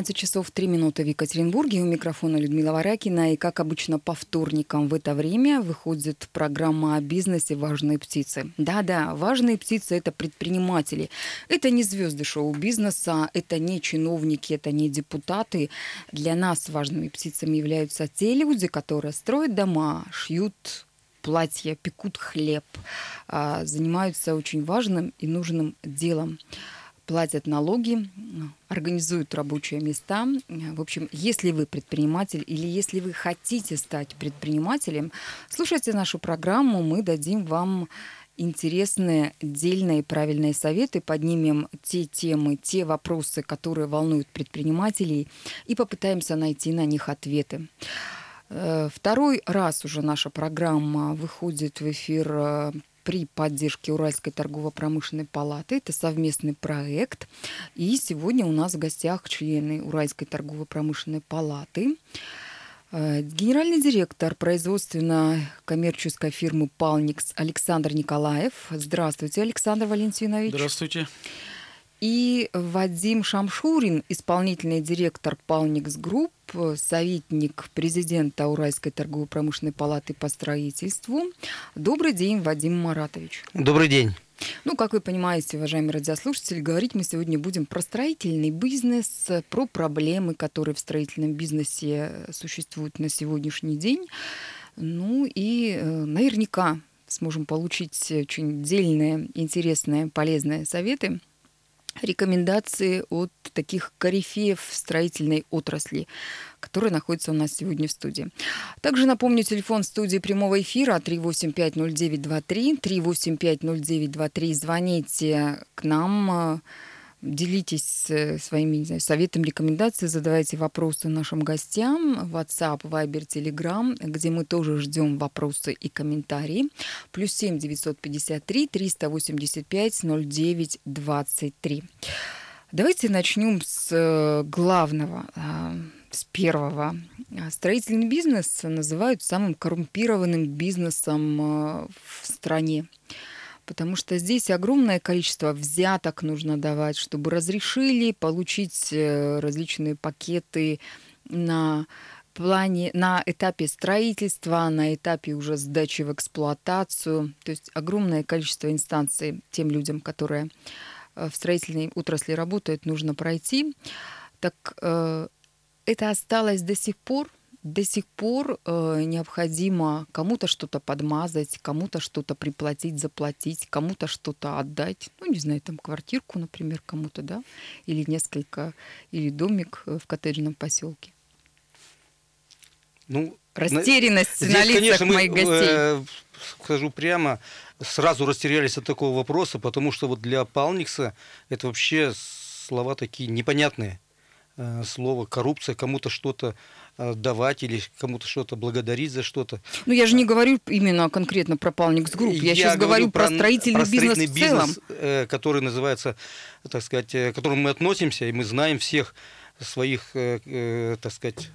13 часов 3 минуты в Екатеринбурге. У микрофона Людмила Варякина. И, как обычно, по вторникам в это время выходит программа о бизнесе «Важные птицы». Да-да, важные птицы – это предприниматели. Это не звезды шоу-бизнеса, это не чиновники, это не депутаты. Для нас важными птицами являются те люди, которые строят дома, шьют платья, пекут хлеб, а, занимаются очень важным и нужным делом платят налоги, организуют рабочие места. В общем, если вы предприниматель или если вы хотите стать предпринимателем, слушайте нашу программу, мы дадим вам интересные, дельные, правильные советы, поднимем те темы, те вопросы, которые волнуют предпринимателей, и попытаемся найти на них ответы. Э, второй раз уже наша программа выходит в эфир э, при поддержке Уральской торгово-промышленной палаты. Это совместный проект. И сегодня у нас в гостях члены Уральской торгово-промышленной палаты. Э, генеральный директор производственно-коммерческой фирмы «Палникс» Александр Николаев. Здравствуйте, Александр Валентинович. Здравствуйте и Вадим Шамшурин, исполнительный директор Палникс Групп, советник президента Уральской торгово-промышленной палаты по строительству. Добрый день, Вадим Маратович. Добрый день. Ну, как вы понимаете, уважаемые радиослушатели, говорить мы сегодня будем про строительный бизнес, про проблемы, которые в строительном бизнесе существуют на сегодняшний день. Ну и э, наверняка сможем получить очень дельные, интересные, полезные советы рекомендации от таких корифеев строительной отрасли, которые находятся у нас сегодня в студии. Также напомню, телефон студии прямого эфира 3850923, 3850923. Звоните к нам, Делитесь своими не знаю, советами, рекомендациями, задавайте вопросы нашим гостям. WhatsApp, Viber, Telegram, где мы тоже ждем вопросы и комментарии. Плюс 7 953 385 09 23. Давайте начнем с э, главного, а, с первого. Строительный бизнес называют самым коррумпированным бизнесом э, в стране потому что здесь огромное количество взяток нужно давать, чтобы разрешили получить э, различные пакеты на плане, на этапе строительства, на этапе уже сдачи в эксплуатацию. То есть огромное количество инстанций тем людям, которые э, в строительной отрасли работают, нужно пройти. Так э, это осталось до сих пор до сих пор э, необходимо кому-то что-то подмазать, кому-то что-то приплатить, заплатить, кому-то что-то отдать. Ну, не знаю, там квартирку, например, кому-то, да, или несколько, или домик э, в коттеджном поселке. Ну, Растерянность на, здесь, на лицах конечно, моих мы, гостей. Э, скажу прямо, сразу растерялись от такого вопроса, потому что вот для Палникса это вообще слова такие непонятные. Э, слово коррупция, кому-то что-то Э, давать или кому-то что-то благодарить за что-то. Ну, я же не говорю именно конкретно про Палникс Групп, я, я сейчас говорю про, про строительный, про строительный бизнес, бизнес в целом. Э, который называется, так сказать, к которому мы относимся, и мы знаем всех своих, так сказать,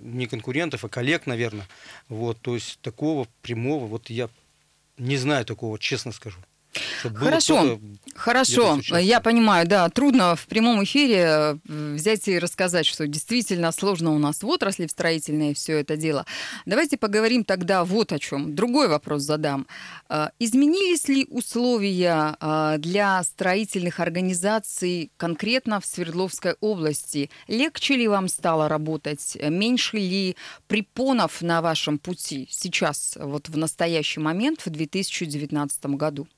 не конкурентов, а коллег, наверное. Вот, то есть такого прямого, вот я не знаю такого, честно скажу. Хорошо, хорошо, я понимаю, да, трудно в прямом эфире э, взять и рассказать, что действительно сложно у нас в отрасли в строительной все это дело. Давайте поговорим тогда вот о чем. Другой вопрос задам. Э, изменились ли условия э, для строительных организаций конкретно в Свердловской области? Легче ли вам стало работать? Меньше ли препонов на вашем пути сейчас, вот в настоящий момент, в 2019 году?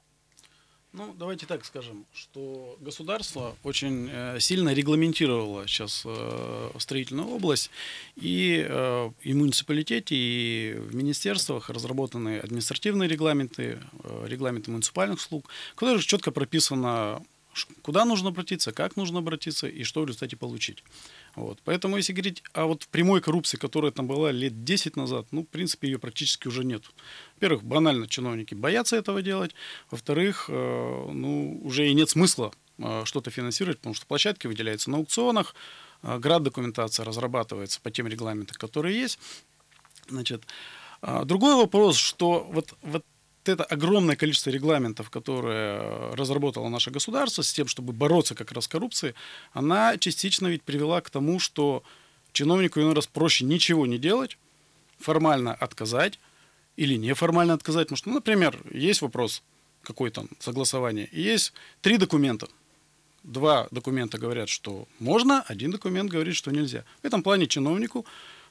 Ну, давайте так скажем, что государство очень э, сильно регламентировало сейчас э, строительную область, и, э, и в муниципалитете, и в министерствах разработаны административные регламенты, регламенты муниципальных услуг, в которых четко прописано, куда нужно обратиться, как нужно обратиться и что в результате получить. Вот. Поэтому, если говорить о вот прямой коррупции, которая там была лет 10 назад, ну, в принципе, ее практически уже нет. Во-первых, банально чиновники боятся этого делать. Во-вторых, э, ну, уже и нет смысла э, что-то финансировать, потому что площадки выделяются на аукционах, э, град документация разрабатывается по тем регламентам, которые есть. Значит, а, другой вопрос, что вот, вот это огромное количество регламентов, которые разработало наше государство с тем, чтобы бороться как раз с коррупцией, она частично ведь привела к тому, что чиновнику иной раз проще ничего не делать, формально отказать или неформально отказать. Потому что, ну, например, есть вопрос какой там согласование, и есть три документа. Два документа говорят, что можно, один документ говорит, что нельзя. В этом плане чиновнику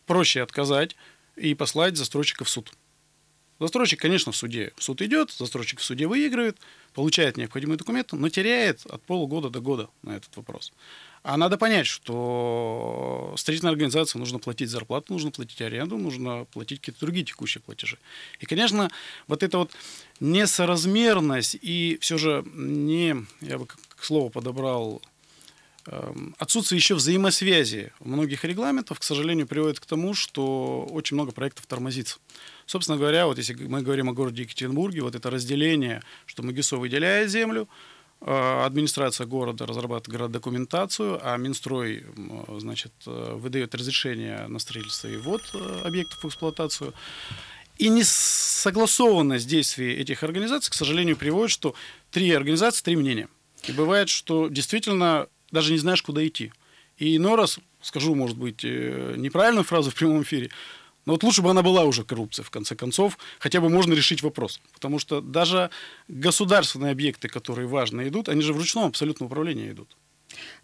проще отказать и послать застройщика в суд. Застройщик, конечно, в суде. В суд идет, застройщик в суде выигрывает, получает необходимые документы, но теряет от полугода до года на этот вопрос. А надо понять, что строительной организации нужно платить зарплату, нужно платить аренду, нужно платить какие-то другие текущие платежи. И, конечно, вот эта вот несоразмерность и все же не, я бы к слову подобрал, эм, отсутствие еще взаимосвязи многих регламентов, к сожалению, приводит к тому, что очень много проектов тормозится. Собственно говоря, вот если мы говорим о городе Екатеринбурге, вот это разделение, что МГИСО выделяет землю, э, администрация города разрабатывает документацию, а Минстрой значит, э, выдает разрешение на строительство и ввод э, объектов в эксплуатацию. И несогласованность действий этих организаций, к сожалению, приводит, что три организации, три мнения. И бывает, что действительно даже не знаешь, куда идти. И иной раз, скажу, может быть, неправильную фразу в прямом эфире, но вот лучше бы она была уже коррупция, в конце концов, хотя бы можно решить вопрос. Потому что даже государственные объекты, которые важно идут, они же в ручном абсолютном управлении идут.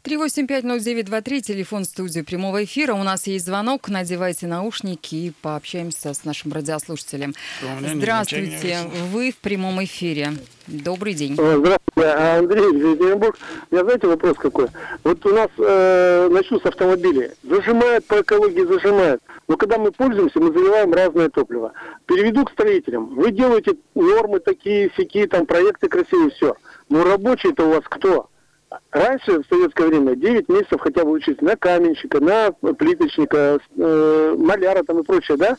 3850923, телефон студии прямого эфира. У нас есть звонок. Надевайте наушники и пообщаемся с нашим радиослушателем. Здравствуйте, вы в прямом эфире. Добрый день. Здравствуйте, Андрей, Екатеринбург. У меня знаете вопрос какой? Вот у нас, э, начну с автомобилей. Зажимает по экологии, зажимает. Но когда мы пользуемся, мы заливаем разное топливо. Переведу к строителям. Вы делаете нормы такие, всякие, там проекты красивые, все. Но рабочие-то у вас кто? Раньше, в советское время, 9 месяцев хотя бы учиться на каменщика, на плиточника, э, маляра там и прочее, да?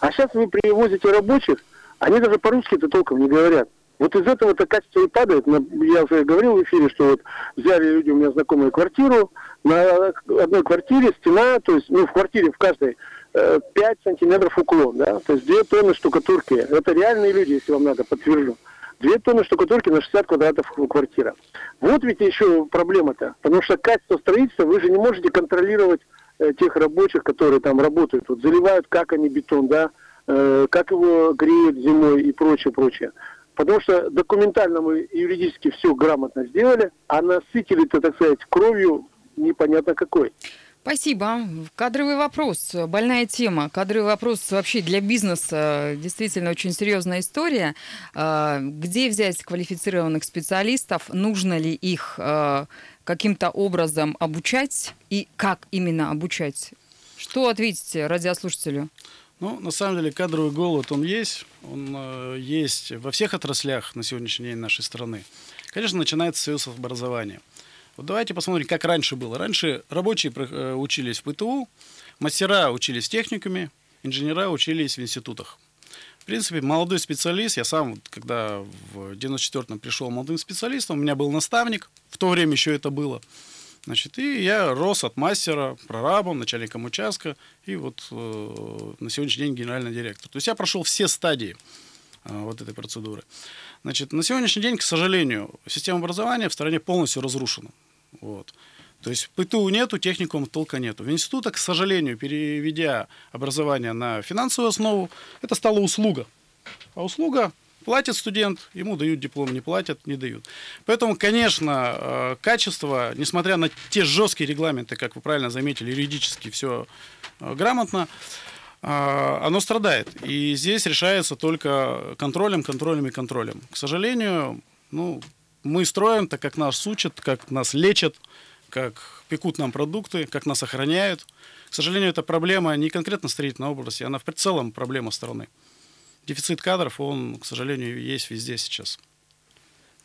А сейчас вы привозите рабочих, они даже по-русски-то толком не говорят. Вот из этого-то качество и падает. Я уже говорил в эфире, что вот взяли люди у меня знакомые квартиру, на одной квартире стена, то есть, ну, в квартире в каждой 5 э, сантиметров уклон, да, то есть 2 тонны штукатурки. Это реальные люди, если вам надо, подтвержу. Две тонны штукатурки на 60 квадратов квартира. Вот ведь еще проблема-то. Потому что качество строительства вы же не можете контролировать э, тех рабочих, которые там работают. Вот заливают, как они бетон, да, э, как его греют зимой и прочее, прочее. Потому что документально мы юридически все грамотно сделали, а насытили-то, так сказать, кровью непонятно какой. Спасибо. Кадровый вопрос, больная тема. Кадровый вопрос вообще для бизнеса действительно очень серьезная история. А, где взять квалифицированных специалистов? Нужно ли их а, каким-то образом обучать? И как именно обучать? Что ответите радиослушателю? Ну, на самом деле, кадровый голод, он есть. Он э, есть во всех отраслях на сегодняшний день нашей страны. Конечно, начинается с образования. Вот давайте посмотрим, как раньше было. Раньше рабочие э, учились в ПТУ, мастера учились в техникуме, инженера учились в институтах. В принципе, молодой специалист, я сам, когда в 94-м пришел молодым специалистом, у меня был наставник, в то время еще это было. Значит, и я рос от мастера, прорабом, начальником участка, и вот э, на сегодняшний день генеральный директор. То есть я прошел все стадии вот этой процедуры. Значит, на сегодняшний день, к сожалению, система образования в стране полностью разрушена. Вот. То есть ПТУ нету, техникум толка нету. В институтах, к сожалению, переведя образование на финансовую основу, это стала услуга. А услуга платит студент, ему дают диплом, не платят, не дают. Поэтому, конечно, э, качество, несмотря на те жесткие регламенты, как вы правильно заметили, юридически все э, грамотно, э, оно страдает. И здесь решается только контролем, контролем и контролем. К сожалению, ну, мы строим так, как нас учат, как нас лечат, как пекут нам продукты, как нас охраняют. К сожалению, эта проблема не конкретно строительной области, она в целом проблема страны. Дефицит кадров, он, к сожалению, есть везде сейчас.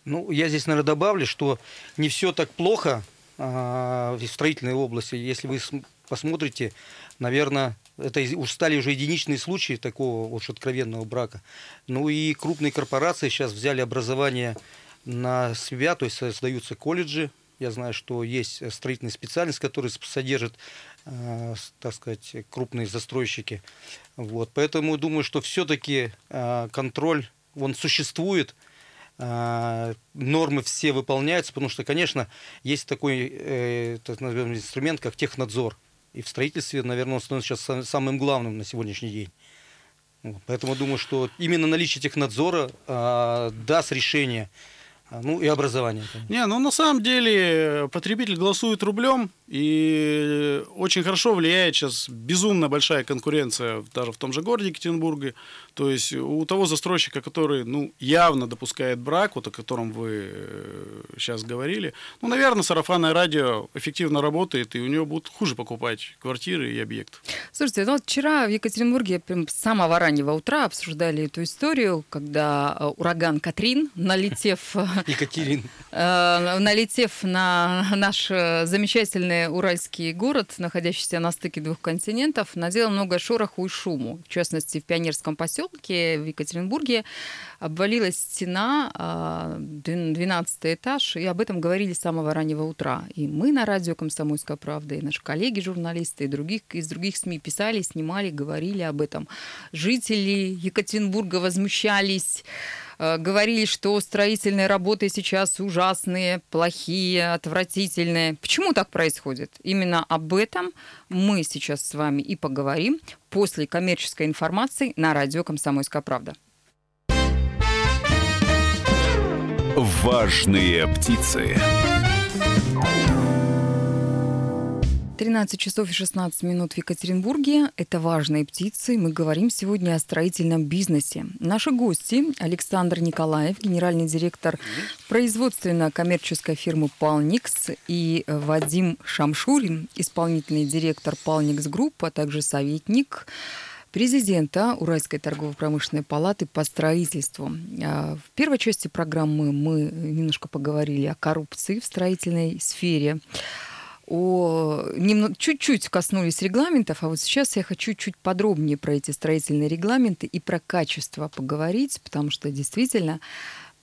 Ну, я здесь, наверное, добавлю, что не все так плохо а, в строительной области. Если вы посмотрите, наверное, это стали уже единичные случаи такого уж откровенного брака. Ну и крупные корпорации сейчас взяли образование на себя, то есть создаются колледжи Я знаю, что есть строительная специальность, которая содержит, э, так сказать, крупные застройщики. Вот. Поэтому думаю, что все-таки э, контроль, он существует, э, нормы все выполняются, потому что, конечно, есть такой так назовем, инструмент, как технадзор. И в строительстве, наверное, он становится сейчас самым главным на сегодняшний день. Вот. Поэтому думаю, что именно наличие технадзора э, даст решение ну и образование. Не, ну на самом деле потребитель голосует рублем, и очень хорошо влияет сейчас безумно большая конкуренция даже в том же городе Екатеринбурге. То есть у того застройщика, который ну, явно допускает брак, вот о котором вы сейчас э, говорили, ну, наверное, сарафанное радио эффективно работает, и у него будут хуже покупать квартиры и объекты. Слушайте, ну вот вчера в Екатеринбурге прям с самого раннего утра обсуждали эту историю, когда э, ураган Катрин, налетев... Екатерин. Э, налетев на наш замечательный огромный уральский город, находящийся на стыке двух континентов, наделал много шороху и шуму. В частности, в Пионерском поселке в Екатеринбурге обвалилась стена, 12 а, этаж, и об этом говорили с самого раннего утра. И мы на радио «Комсомольская правда», и наши коллеги-журналисты, и других, из других СМИ писали, снимали, говорили об этом. Жители Екатеринбурга возмущались, Э, говорили, что строительные работы сейчас ужасные, плохие, отвратительные. Почему так происходит? Именно об этом мы сейчас с вами и поговорим после коммерческой информации на радио «Комсомольская правда». Важные птицы. 13 часов и 16 минут в Екатеринбурге. Это «Важные птицы». Мы говорим сегодня о строительном бизнесе. Наши гости – Александр Николаев, генеральный директор производственно-коммерческой фирмы «Палникс», и Вадим Шамшурин, исполнительный директор «Палникс Групп», а также советник президента Уральской торгово-промышленной палаты по строительству. А, в первой части программы мы немножко поговорили о коррупции в строительной сфере о, чуть-чуть коснулись регламентов, а вот сейчас я хочу чуть подробнее про эти строительные регламенты и про качество поговорить, потому что действительно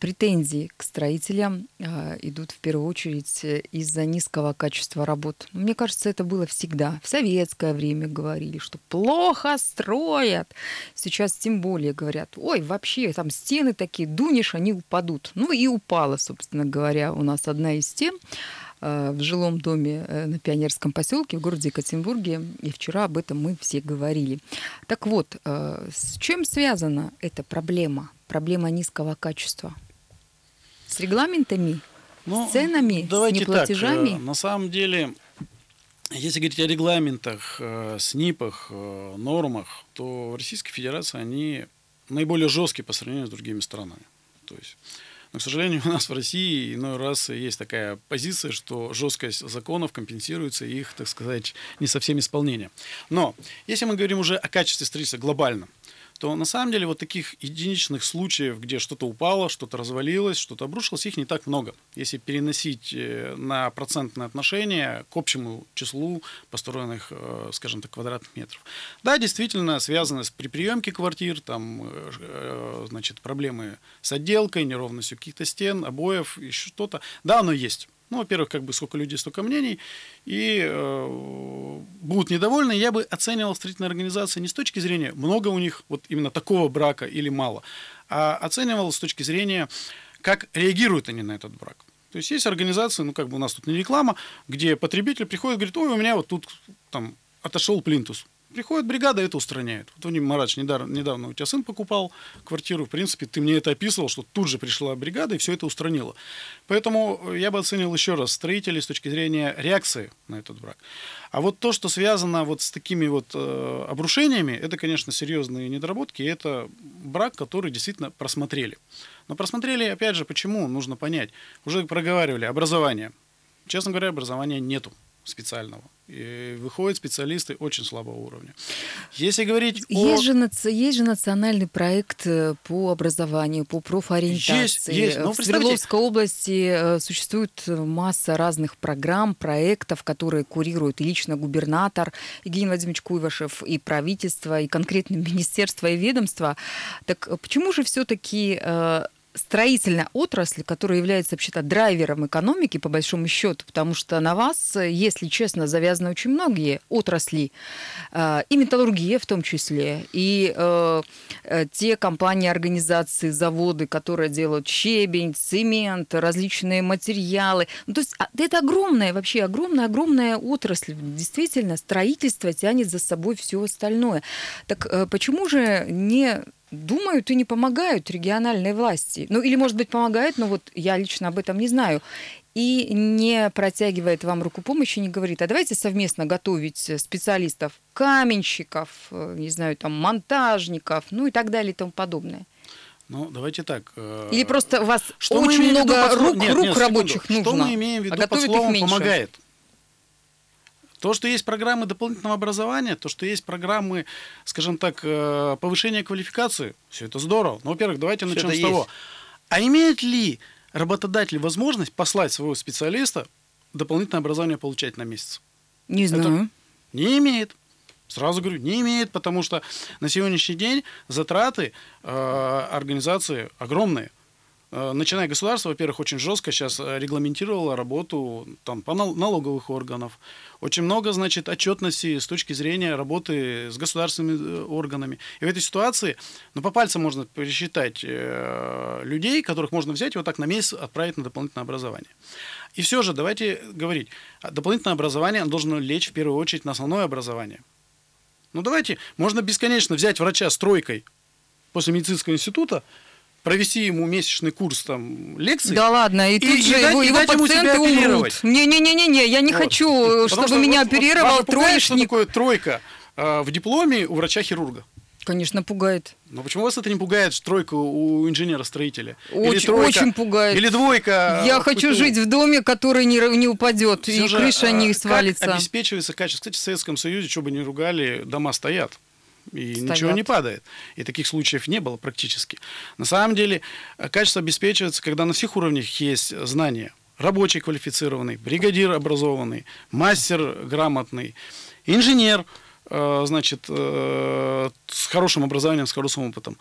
претензии к строителям э, идут в первую очередь из-за низкого качества работ. Мне кажется, это было всегда. В советское время говорили, что плохо строят. Сейчас тем более говорят, ой, вообще там стены такие, дунешь, они упадут. Ну и упала, собственно говоря, у нас одна из стен. Э, в жилом доме э, на Пионерском поселке в городе Екатеринбурге. И вчера об этом мы все говорили. Так вот, э, с чем связана эта проблема? Проблема низкого качества? С регламентами? Ну, с ценами? Давайте с неплатежами? Так, на самом деле, если говорить о регламентах, СНИПах, нормах, то в Российской Федерации они наиболее жесткие по сравнению с другими странами. То есть но, к сожалению, у нас в России иной раз есть такая позиция, что жесткость законов компенсируется их, так сказать, не совсем исполнением. Но если мы говорим уже о качестве строительства глобально, то на самом деле вот таких единичных случаев, где что-то упало, что-то развалилось, что-то обрушилось, их не так много. Если переносить э, на процентное отношение к общему числу построенных, э, скажем так, квадратных метров. Да, действительно, связано с при приемке квартир, там, э, значит, проблемы с отделкой, неровностью каких-то стен, обоев, еще что-то. Да, оно есть. Ну, во-первых, как бы сколько людей, столько мнений, и э, будут недовольны. Я бы оценивал строительные организации не с точки зрения, много у них вот именно такого брака или мало, а оценивал с точки зрения, как реагируют они на этот брак. То есть есть организации, ну как бы у нас тут не реклама, где потребитель приходит и говорит, ой, у меня вот тут там отошел плинтус. Приходит бригада, это устраняет. Вот Вадим Марач недавно, недавно у тебя сын покупал квартиру. В принципе, ты мне это описывал, что тут же пришла бригада и все это устранила. Поэтому я бы оценил еще раз строителей с точки зрения реакции на этот брак. А вот то, что связано вот с такими вот э, обрушениями, это, конечно, серьезные недоработки. Это брак, который действительно просмотрели. Но просмотрели, опять же, почему, нужно понять. Уже проговаривали, образование. Честно говоря, образования нету специального. И выходят специалисты очень слабого уровня. Если говорить есть о... Же, есть же национальный проект э, по образованию, по профориентации. Есть, есть. Но в Свердловской области э, существует масса разных программ, проектов, которые курирует и лично губернатор Евгений Владимирович Куйвашев, и правительство, и конкретно министерство и ведомство. Так почему же все-таки строительная отрасль, которая является вообще-то драйвером экономики, по большому счету, потому что на вас, если честно, завязаны очень многие отрасли, э, и металлургия в том числе, и э, э, те компании, организации, заводы, которые делают щебень, цемент, различные материалы. Ну, то есть а, это огромная, вообще огромная-огромная отрасль. Действительно, строительство тянет за собой все остальное. Так почему же не думают и не помогают региональные власти. Ну, или, может быть, помогают, но вот я лично об этом не знаю. И не протягивает вам руку помощи, не говорит, а давайте совместно готовить специалистов, каменщиков, э, не знаю, там, монтажников, ну и так далее и тому подобное. Ну, давайте так. Э, или просто у вас что очень много рук, нет, рук нет, рабочих секунду. нужно. Что мы имеем в виду а под словом «помогает»? То, что есть программы дополнительного образования, то, что есть программы, скажем так, э, повышения квалификации, все это здорово. Но, во-первых, давайте все начнем с того. Есть. А имеет ли работодатель возможность послать своего специалиста дополнительное образование получать на месяц? Не знаю. Это не имеет. Сразу говорю, не имеет, потому что на сегодняшний день затраты э, организации огромные. Э, начиная государство, во-первых, очень жестко сейчас э, регламентировало работу там, по налоговых органов. Очень много, значит, отчетности с точки зрения работы с государственными э, органами. И в этой ситуации, ну, по пальцам можно пересчитать людей, которых можно взять и вот так на месяц отправить на дополнительное образование. И все же, давайте говорить, а дополнительное образование должно лечь в первую очередь на основное образование. Ну, давайте, можно бесконечно взять врача с тройкой после медицинского института, провести ему месячный курс там лекций. Да ладно, и, и тут и, же и его, его пациенты умрут. Не-не-не-не, я не вот. хочу, Потому чтобы меня вот, оперировал вот, троечник. Что такое тройка э, в дипломе у врача-хирурга? Конечно, пугает. Но почему вас это не пугает, тройка у инженера-строителя? Очень, или тройка, очень пугает. Или двойка? Я хочу ПТУ. жить в доме, который не, не упадет, Все и же, крыша а, не свалится. Как обеспечивается качество? Кстати, в Советском Союзе, что бы ни ругали, дома стоят и Стоят. ничего не падает. И таких случаев не было практически. На самом деле э, качество обеспечивается, когда на всех уровнях есть знания. Рабочий квалифицированный, бригадир образованный, мастер грамотный, инженер, э, значит, э, с хорошим образованием, с хорошим опытом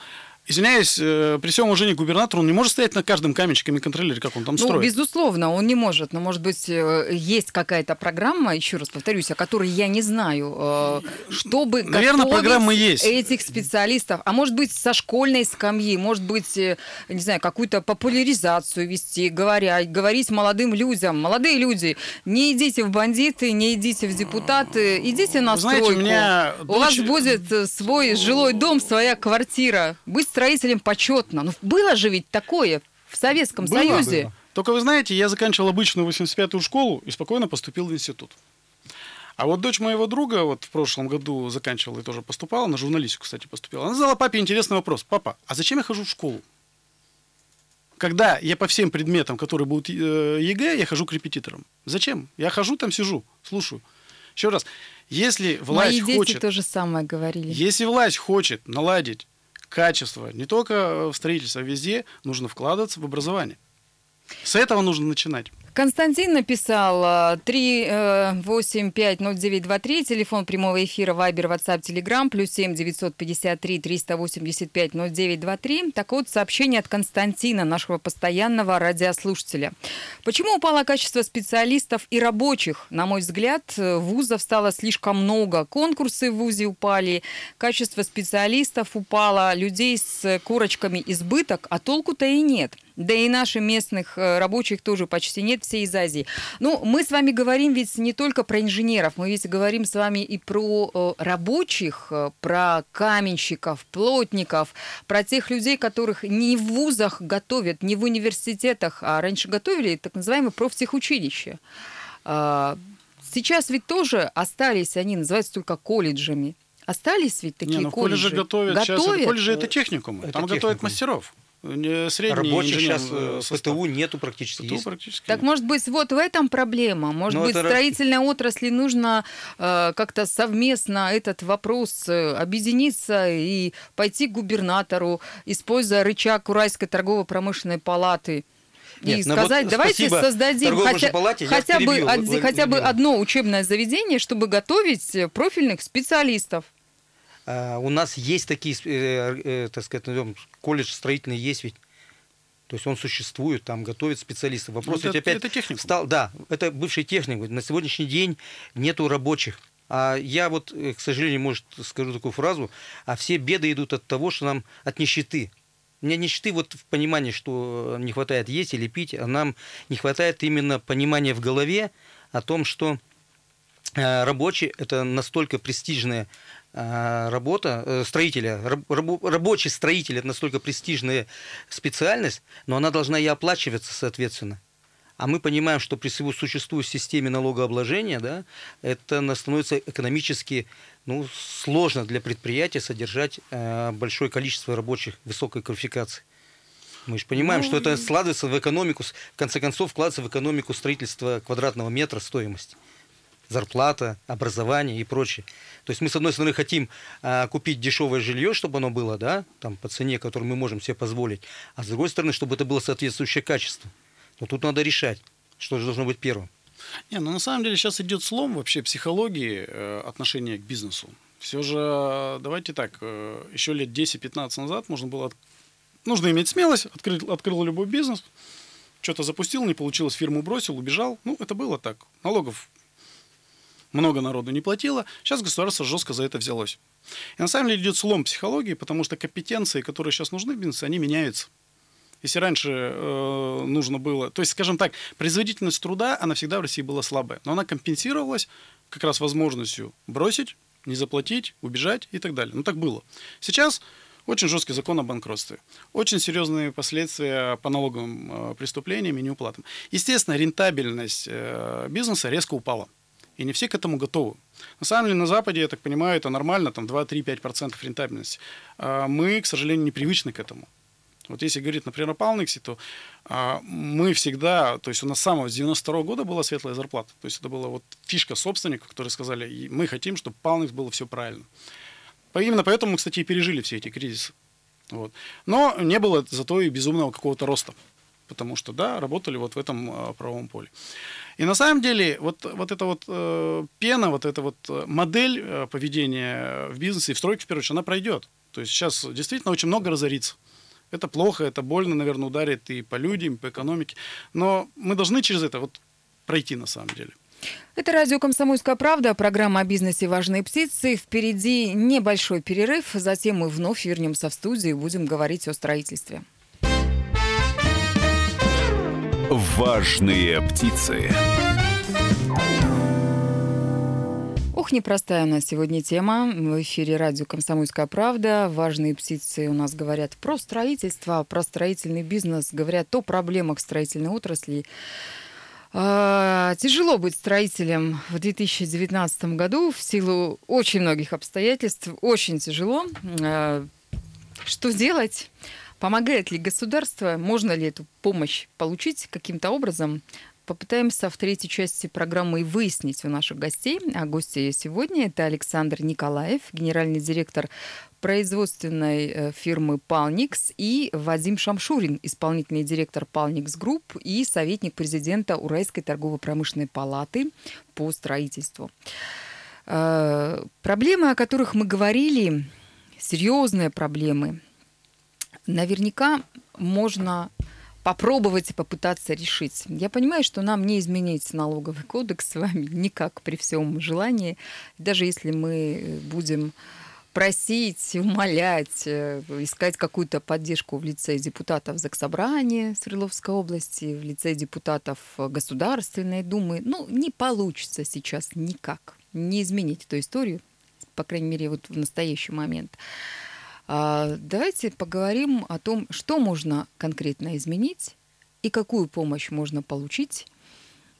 извиняюсь, э, при всем уважении к губернатору, он не может стоять на каждом каменчиком и контролере, как он там ну, строит. безусловно, он не может. Но, может быть, э, есть какая-то программа, еще раз повторюсь, о которой я не знаю, э, чтобы Наверное, программа есть. этих специалистов. А может быть, со школьной скамьи, может быть, не знаю, какую-то популяризацию вести, говоря, говорить молодым людям. Молодые люди, не идите в бандиты, не идите в депутаты, идите на Знаете, стройку. У, меня дочь... у вас будет свой жилой дом, своя квартира. Быть строителем почетно. Ну, было же ведь такое в Советском было, Союзе. Было. Только вы знаете, я заканчивал обычную 85-ю школу и спокойно поступил в институт. А вот дочь моего друга вот в прошлом году заканчивала и тоже поступала, на журналистику, кстати, поступила. Она задала папе интересный вопрос. Папа, а зачем я хожу в школу? Когда я по всем предметам, которые будут э, ЕГЭ, я хожу к репетиторам. Зачем? Я хожу там, сижу, слушаю. Еще раз, если власть Мои дети хочет... то же самое говорили. Если власть хочет наладить качество, не только в строительстве, а везде нужно вкладываться в образование. С этого нужно начинать. Константин написал 3850923, э, телефон прямого эфира Вайбер, WhatsApp, Telegram, плюс 7 953 385 0923. Так вот, сообщение от Константина, нашего постоянного радиослушателя. Почему упало качество специалистов и рабочих? На мой взгляд, вузов стало слишком много. Конкурсы в вузе упали, качество специалистов упало, людей с корочками избыток, а толку-то и нет. Да и наших местных э, рабочих тоже почти нет, все из Азии. Ну, мы с вами говорим ведь не только про инженеров, мы ведь говорим с вами и про э, рабочих, э, про каменщиков, плотников, про тех людей, которых не в вузах готовят, не в университетах, а раньше готовили так называемые профтехучилища. А, сейчас ведь тоже остались они, называются только колледжами. Остались ведь такие не, ну, колледжи. колледжи готовят. готовят. Сейчас, колледжи это техникумы. Это Там техникум. готовят мастеров средний Рабочих сейчас э, состав. ПТУ нету практически. ПТУ практически так может быть вот в этом проблема. Может Но ну, быть это... строительной отрасли нужно э, как-то совместно этот вопрос э, объединиться и пойти к губернатору, используя рычаг Уральской торгово-промышленной палаты и Нет, ну сказать, вот давайте создадим хотя, палате, хотя, бы, од, хотя бы одно учебное заведение, чтобы готовить профильных специалистов. А, у нас есть такие, э, э, так сказать, назовем, колледж строительный есть ведь. То есть он существует, там готовят специалисты. Вопрос Ну, это- опять это техникум. стал, да, это бывший техник. На сегодняшний день нету рабочих. А я вот, э, к сожалению, может, скажу такую фразу, а все беды идут от того, что нам от нищеты. У меня нищеты вот в понимании, что не хватает есть или пить, а нам не хватает именно понимания в голове о том, что рабочий это настолько престижная работа э, строителя, раб- рабо- рабочий строитель это настолько престижная специальность, но она должна и оплачиваться соответственно. А мы понимаем, что при су- существующей системе налогообложения, да, это становится экономически ну, сложно для предприятия содержать э, большое количество рабочих высокой квалификации. Мы же понимаем, Ну, что это и- складывается в экономику, в конце концов, вкладывается в экономику строительства квадратного метра стоимости. Зарплата, образование и прочее. То есть мы, с одной стороны, хотим а, купить дешевое жилье, чтобы оно было, да, там, по цене, которую мы можем себе позволить, а с другой стороны, чтобы это было соответствующее качество. Но тут надо решать, что же должно быть первым. Не, ну на самом деле сейчас идет слом вообще психологии э, отношения к бизнесу. Все же, давайте так, э, еще лет 10-15 назад можно было... от- Нужно иметь смелость, открыть, открыл любой бизнес, что-то запустил, не получилось, фирму бросил, убежал. Ну, это было так. Налогов много народу не платило. Сейчас государство жестко за это взялось. И на самом деле идет слом психологии, потому что компетенции, которые сейчас нужны в бизнесе, они меняются. Если раньше э, нужно было, то есть, скажем так, производительность труда, она всегда в России была слабая, но она компенсировалась как раз возможностью бросить, не заплатить, убежать и так далее. Ну так было. Сейчас очень жесткий закон о банкротстве, очень серьезные последствия по налоговым э, преступлениям и неуплатам. Естественно, рентабельность э, бизнеса резко упала. И не все к этому готовы. На самом деле на Западе, я так понимаю, это нормально, там 2-3-5% рентабельности. А мы, к сожалению, не привычны к этому. Вот если говорить, например, о Палниксе, то а, мы всегда, то есть у нас с самого с 92 года была светлая зарплата. То есть это была вот фишка собственников, которые сказали, «И мы хотим, чтобы Палникс было все правильно. Именно поэтому мы, кстати, и пережили все эти кризисы. Вот. Но не было зато и безумного какого-то роста. Потому что, да, работали вот в этом а, правовом поле. И на самом деле вот, вот эта вот э, пена, вот эта вот э, модель э, поведения в бизнесе и в стройке, в первую очередь, она пройдет. То есть сейчас действительно очень много разорится. Это плохо, это больно, наверное, ударит и по людям, и по экономике. Но мы должны через это вот пройти на самом деле. Это радио «Комсомольская правда», программа о бизнесе «Важные птицы». Впереди небольшой перерыв, затем мы вновь вернемся в студию и будем говорить о строительстве. Важные птицы. Ох, непростая у нас сегодня тема. В эфире радио «Комсомольская правда». Важные птицы у нас говорят про строительство, про строительный бизнес, говорят о проблемах строительной отрасли. А, Тяжело быть строителем в 2019 году в силу очень многих обстоятельств. Очень тяжело. А, Что делать? Помогает ли государство? Можно ли эту помощь получить каким-то образом? Попытаемся в третьей части программы и выяснить у наших гостей. А гости сегодня это Александр Николаев, генеральный директор производственной э, фирмы «Палникс» и Вадим Шамшурин, исполнительный директор «Палникс Групп» и советник президента Уральской торгово-промышленной палаты по строительству. Э, Проблемы, о которых мы говорили, серьезные проблемы, наверняка можно попробовать и попытаться решить. Я понимаю, что нам не изменить налоговый кодекс с вами никак при всем желании. Даже если мы будем просить, умолять, э, искать какую-то поддержку в лице депутатов Заксобрания Свердловской области, в лице депутатов Государственной Думы, ну, не получится сейчас никак не изменить эту историю, по крайней мере, вот в настоящий момент. А, Давайте поговорим о том, что можно конкретно изменить и какую помощь можно получить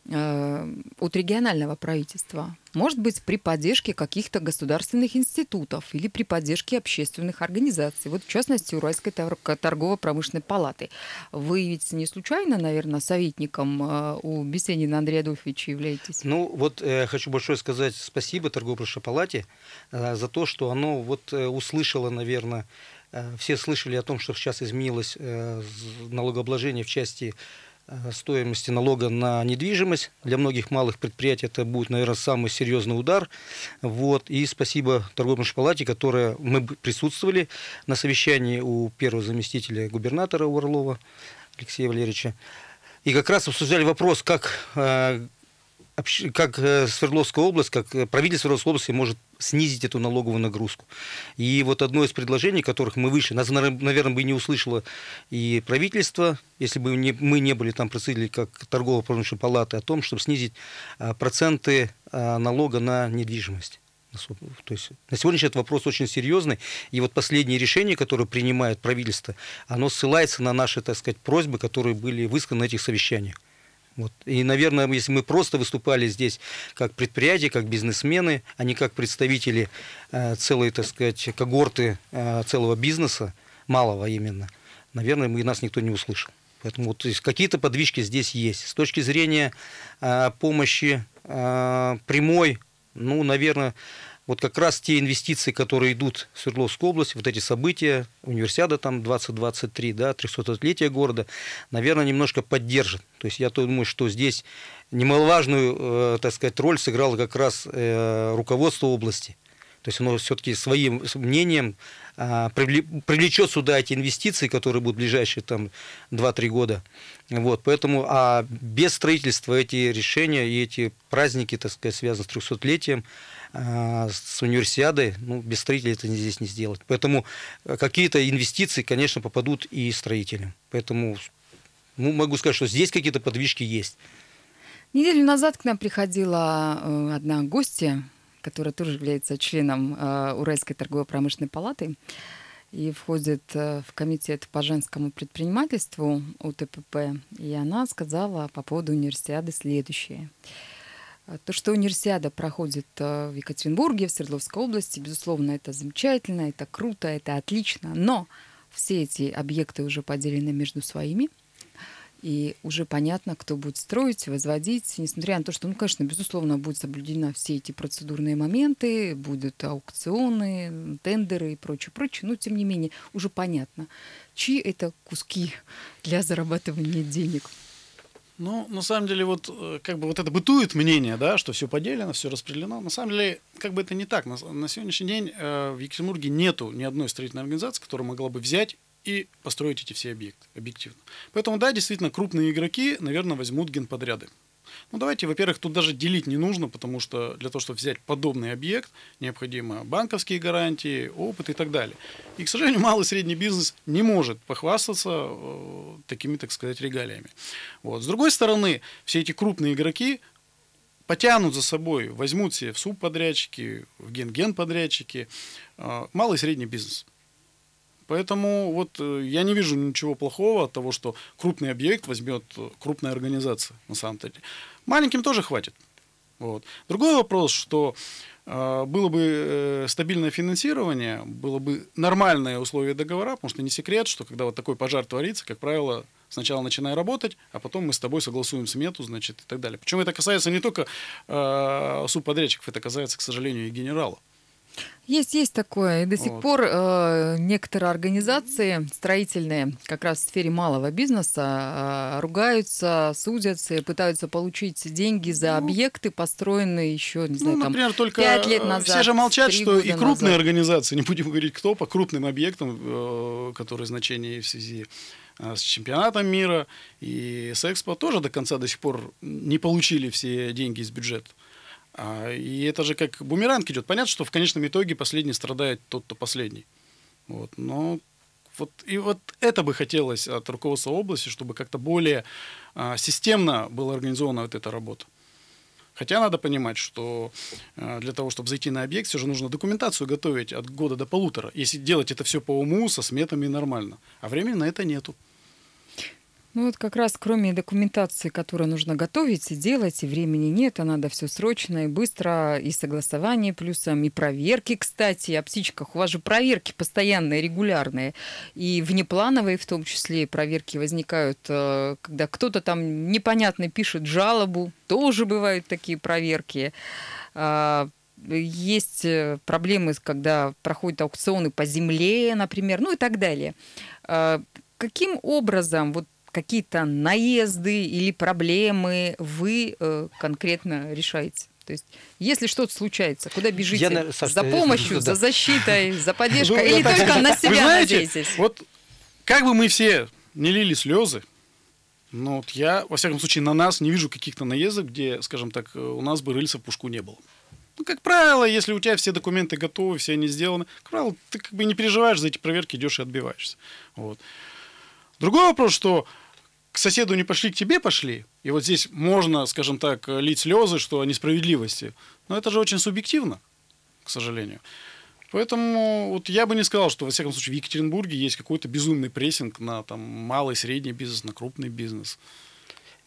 от регионального правительства. Может быть, при поддержке каких-то государственных институтов или при поддержке общественных организаций. Вот, в частности, Уральской тор- торгово-промышленной палаты. Вы ведь не случайно, наверное, советником э, у Бесенина Андрея Адольфовича являетесь? Ну, вот э, хочу большое сказать спасибо торгово-промышленной палате э, за то, что оно вот э, услышало, наверное, э, все слышали о том, что сейчас изменилось э, налогообложение в части э, стоимости налога на недвижимость. Для многих малых предприятий это будет, наверное, самый серьезный удар. Вот. И спасибо торгово-промышленной палате, которая мы присутствовали на совещании у первого заместителя губернатора Урлова Алексея Валерьевича. И как раз обсуждали вопрос, как э, как э, Свердловская область, как э, правительство Свердловской области может снизить эту налоговую нагрузку. И вот одно из предложений, которых мы вышли, нас, наверное, бы не услышало и правительство, если бы мы не были там представители как торгово-промышленной палаты, о том, чтобы снизить а, проценты а, налога на недвижимость. То есть на сегодняшний этот вопрос очень серьезный. И вот последнее решение, которое принимает правительство, оно ссылается на наши, так сказать, просьбы, которые были высказаны на этих совещаниях. Вот. И, наверное, если мы просто выступали здесь как предприятие, как бизнесмены, а не как представители э, целой, так сказать, когорты э, целого бизнеса, малого именно, наверное, мы, нас никто не услышал. Поэтому вот, какие-то подвижки здесь есть. С точки зрения э, помощи э, прямой, ну, наверное, вот как раз те инвестиции, которые идут в Свердловскую область, вот эти события, универсиада там 2023, да, 300-летие города, наверное, немножко поддержат. То есть я думаю, что здесь немаловажную, э, так сказать, роль сыграло как раз э, руководство области. То есть оно все-таки своим мнением а, привлечет сюда эти инвестиции, которые будут в ближайшие там 2-3 года. Вот, поэтому, а без строительства эти решения и эти праздники, так сказать, связанные с 300-летием, а, с универсиадой, ну, без строителей это здесь не сделать. Поэтому э, какие-то инвестиции, конечно, попадут и строителям. Поэтому ну, могу сказать, что здесь какие-то подвижки есть. Неделю назад к нам приходила э, одна гостья, которая тоже является членом э, Уральской торгово-промышленной палаты и входит в комитет по женскому предпринимательству УТПП. И она сказала по поводу универсиады следующее – а, то, что универсиада проходит э, в Екатеринбурге, в Свердловской области, безусловно, это замечательно, это круто, это отлично, но все эти объекты уже поделены между своими, и уже понятно, кто будет строить, возводить, несмотря на то, что, ну, конечно, безусловно, будут соблюдены все эти процедурные моменты, будут аукционы, тендеры и прочее, прочее, но, тем не менее, уже понятно, чьи это куски для зарабатывания денег. Ну, на самом деле, вот э, как бы вот это бытует мнение, да, что все поделено, все распределено. На самом деле, как бы это не так. На, на сегодняшний день э, в Екатеринбурге нету ни одной строительной организации, которая могла бы взять и построить эти все объекты объективно. Поэтому, да, действительно, крупные игроки, наверное, возьмут генподряды. Ну, давайте, во-первых, тут даже делить не нужно, потому что для того, чтобы взять подобный объект, необходимы банковские гарантии, опыт и так далее. И, к сожалению, малый и средний бизнес не может похвастаться э, такими, так сказать, регалиями. Вот. С другой стороны, все эти крупные игроки потянут за собой, возьмут себе в субподрядчики, в ген-ген-подрядчики, э, малый и средний бизнес. Поэтому вот э, я не вижу ничего плохого от того, что крупный объект возьмет э, крупная организация на самом деле. Маленьким тоже хватит. Вот. Другой вопрос, что э, было бы э, стабильное финансирование, было бы нормальные условия договора, потому что не секрет, что когда вот такой пожар творится, как правило, сначала начинай работать, а потом мы с тобой согласуем смету, значит, и так далее. Причем это касается не только э, субподрядчиков, это касается, к сожалению, и генералов. Есть, есть такое. И до сих вот. пор э, некоторые организации строительные, как раз в сфере малого бизнеса, э, ругаются, судятся и пытаются получить деньги за ну, объекты, построенные еще, не знаю, ну, например, там, только 5 лет назад. Все же молчат, что и крупные назад. организации, не будем говорить кто, по крупным объектам, э, которые значение в связи э, с чемпионатом мира и с Экспо тоже до конца до сих пор не получили все деньги из бюджета. А, и это же как бумеранг идет. Понятно, что в конечном итоге последний страдает тот, кто последний. Вот. Но вот, и вот это бы хотелось от руководства области, чтобы как-то более а, системно была организована вот эта работа. Хотя надо понимать, что а, для того, чтобы зайти на объект, все же нужно документацию готовить от года до полутора. Если делать это все по уму, со сметами нормально. А времени на это нету. Ну вот как раз кроме документации, которую нужно готовить и делать, и времени нет, а надо все срочно и быстро, и согласование плюсом, и проверки, кстати, о птичках. У вас же проверки постоянные, регулярные, и внеплановые в том числе проверки возникают, э, когда кто-то там непонятно пишет жалобу, тоже бывают такие проверки а, есть э, проблемы, когда проходят аукционы по земле, например, ну и так далее. А, каким образом вот какие-то наезды или проблемы вы э, конкретно решаете? То есть, если что-то случается, куда бежите? Я, Саша, за помощью, да. за защитой, за поддержкой? Ну, или только на себя знаете, надеетесь? Вот как бы мы все не лили слезы, Ну, вот я, во всяком случае, на нас не вижу каких-то наездов, где, скажем так, у нас бы рыльца в пушку не было. Ну, как правило, если у тебя все документы готовы, все они сделаны, как правило, ты как бы не переживаешь за эти проверки, идешь и отбиваешься. Вот. Другой вопрос, что к соседу не пошли, к тебе пошли. И вот здесь можно, скажем так, лить слезы, что о несправедливости. Но это же очень субъективно, к сожалению. Поэтому вот я бы не сказал, что, во всяком случае, в Екатеринбурге есть какой-то безумный прессинг на там, малый, средний бизнес, на крупный бизнес.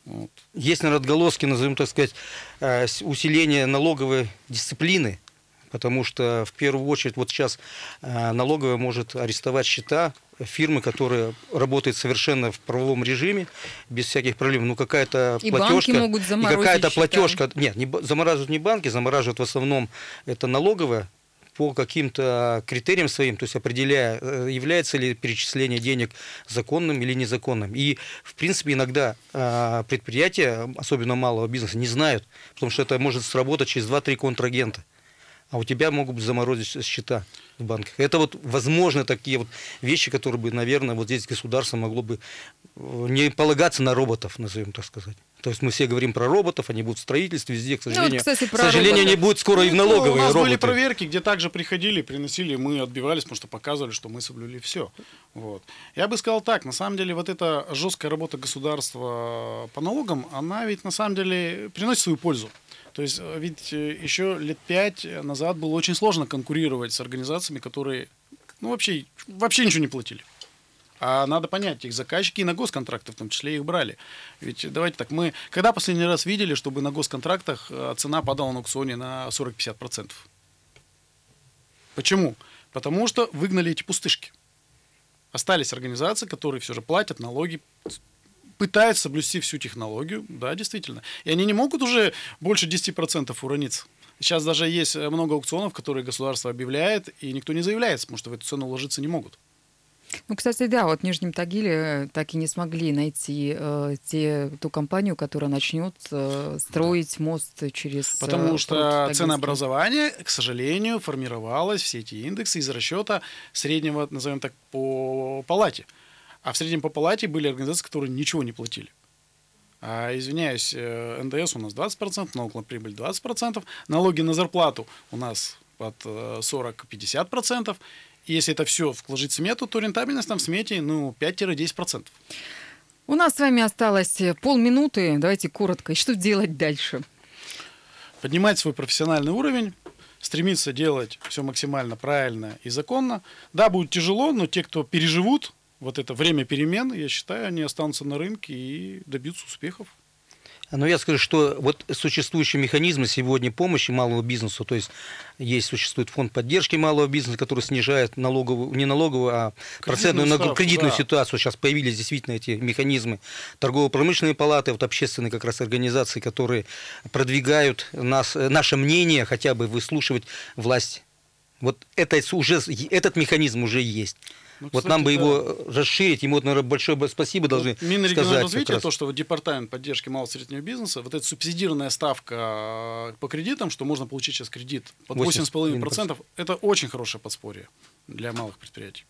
Вот. Есть, наверное, отголоски, назовем так сказать, э, усиления налоговой дисциплины, потому что в первую очередь вот сейчас э, налоговая может арестовать счета фирмы, которые работают совершенно в правовом режиме, без всяких проблем. Ну, какая-то и платежка... банки могут заморозить какая-то счета. платежка... Нет, не, замораживают не банки, замораживают в основном это налоговая, по каким-то критериям своим, то есть определяя, э, является ли перечисление денег законным или незаконным. И, в принципе, иногда э, предприятия, особенно малого бизнеса, не знают, потому что это может сработать через 2-3 контрагента а у тебя могут заморозить счета в банках. Это вот возможно такие вот вещи, которые бы, наверное, вот здесь государство могло бы э, не полагаться на роботов, назовем так сказать. То есть мы все говорим про роботов, они будут в строительстве везде, к Ну, вот, сожалению. кстати, к сожалению, они будут скоро и в Ну, налоговые У нас роботы. были проверки, где также приходили, приносили, мы отбивались, потому что показывали, что мы соблюли все. Вот. Я бы сказал так, на самом деле вот эта жесткая работа государства по налогам, она ведь на самом деле приносит свою пользу. То есть э, ведь э, еще лет пять назад было очень сложно конкурировать с организациями, которые ну, вообще, вообще ничего не платили. А надо понять, их заказчики и на госконтракты в том числе их брали. Ведь давайте так, мы когда последний раз видели, чтобы на госконтрактах э, цена падала на аукционе на 40-50%? Почему? Потому что выгнали эти пустышки. Остались организации, которые все же платят налоги, пытаются соблюсти всю технологию, да, действительно. И они не могут уже больше 10% урониться. Сейчас даже есть э, много аукционов, которые государство объявляет, и никто не заявляется, потому что в эту цену уложиться не могут. Ну, кстати, да, вот в Нижнем Тагиле э, так и не смогли найти э, те, ту компанию, которая начнет э, строить мост через... э, Потому пруд что ценообразование, к сожалению, формировалось, все эти индексы из расчета среднего, назовем так, по палате. А в среднем по палате были организации, которые ничего не платили. А, извиняюсь, э, НДС у нас 20%, налог на прибыль 20%, налоги на зарплату у нас под э, 40-50%. И если это все вложить в смету, то рентабельность там в смете ну, 5-10%. У нас с вами осталось полминуты. Давайте коротко. И что делать дальше? поднимать свой профессиональный уровень, стремиться делать все максимально правильно и законно. Да, будет тяжело, но те, кто переживут вот это время перемен, я считаю, они останутся на рынке и добьются успехов. Но я скажу, что вот существующие механизмы сегодня помощи малому бизнесу, то есть есть существует фонд поддержки малого бизнеса, который снижает налоговую, не налоговую, а процентную нагрузку, ставку, кредитную да. ситуацию. Сейчас появились действительно эти механизмы. Торгово-промышленные палаты, вот общественные как раз организации, которые продвигают нас, э, наше мнение, хотя бы выслушивать власть. Вот это уже, этот механизм уже есть. Ну, вот кстати, нам бы да. его расширить, ему, наверное, большое спасибо должны Вот Минрегионального сказать. как развития, раз. то, что вот департамент поддержки малого и среднего бизнеса, вот эта субсидированная ставка э, по кредитам, что можно получить сейчас кредит под 8,5%, 8,5%, это очень хорошее подспорье для малых предприятий.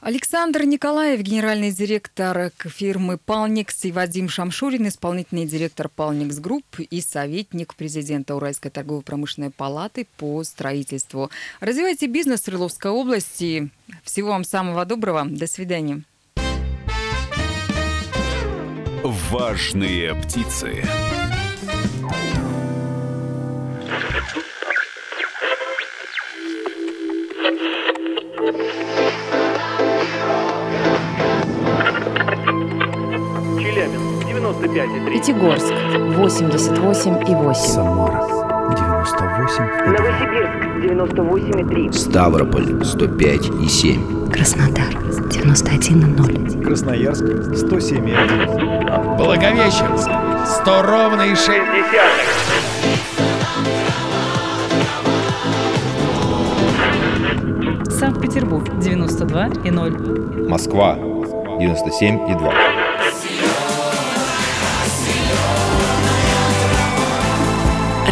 Александр Николаев, генеральный директор фирмы «Палникс» и Вадим Шамшурин, исполнительный директор «Палникс Групп» и советник президента Уральской торгово-промышленной палаты по строительству. Развивайте бизнес в Рыловской области. Всего вам самого доброго. До свидания. Важные птицы. Челябинск 95,3. Пятигорск 88,8. Самара 98 Новосибирск 98,3. Ставрополь 105 и 7. Краснодар 91,0. Красноярск 107 Благовещенск 100 ровно и 6. Санкт-Петербург 92,0. Москва 97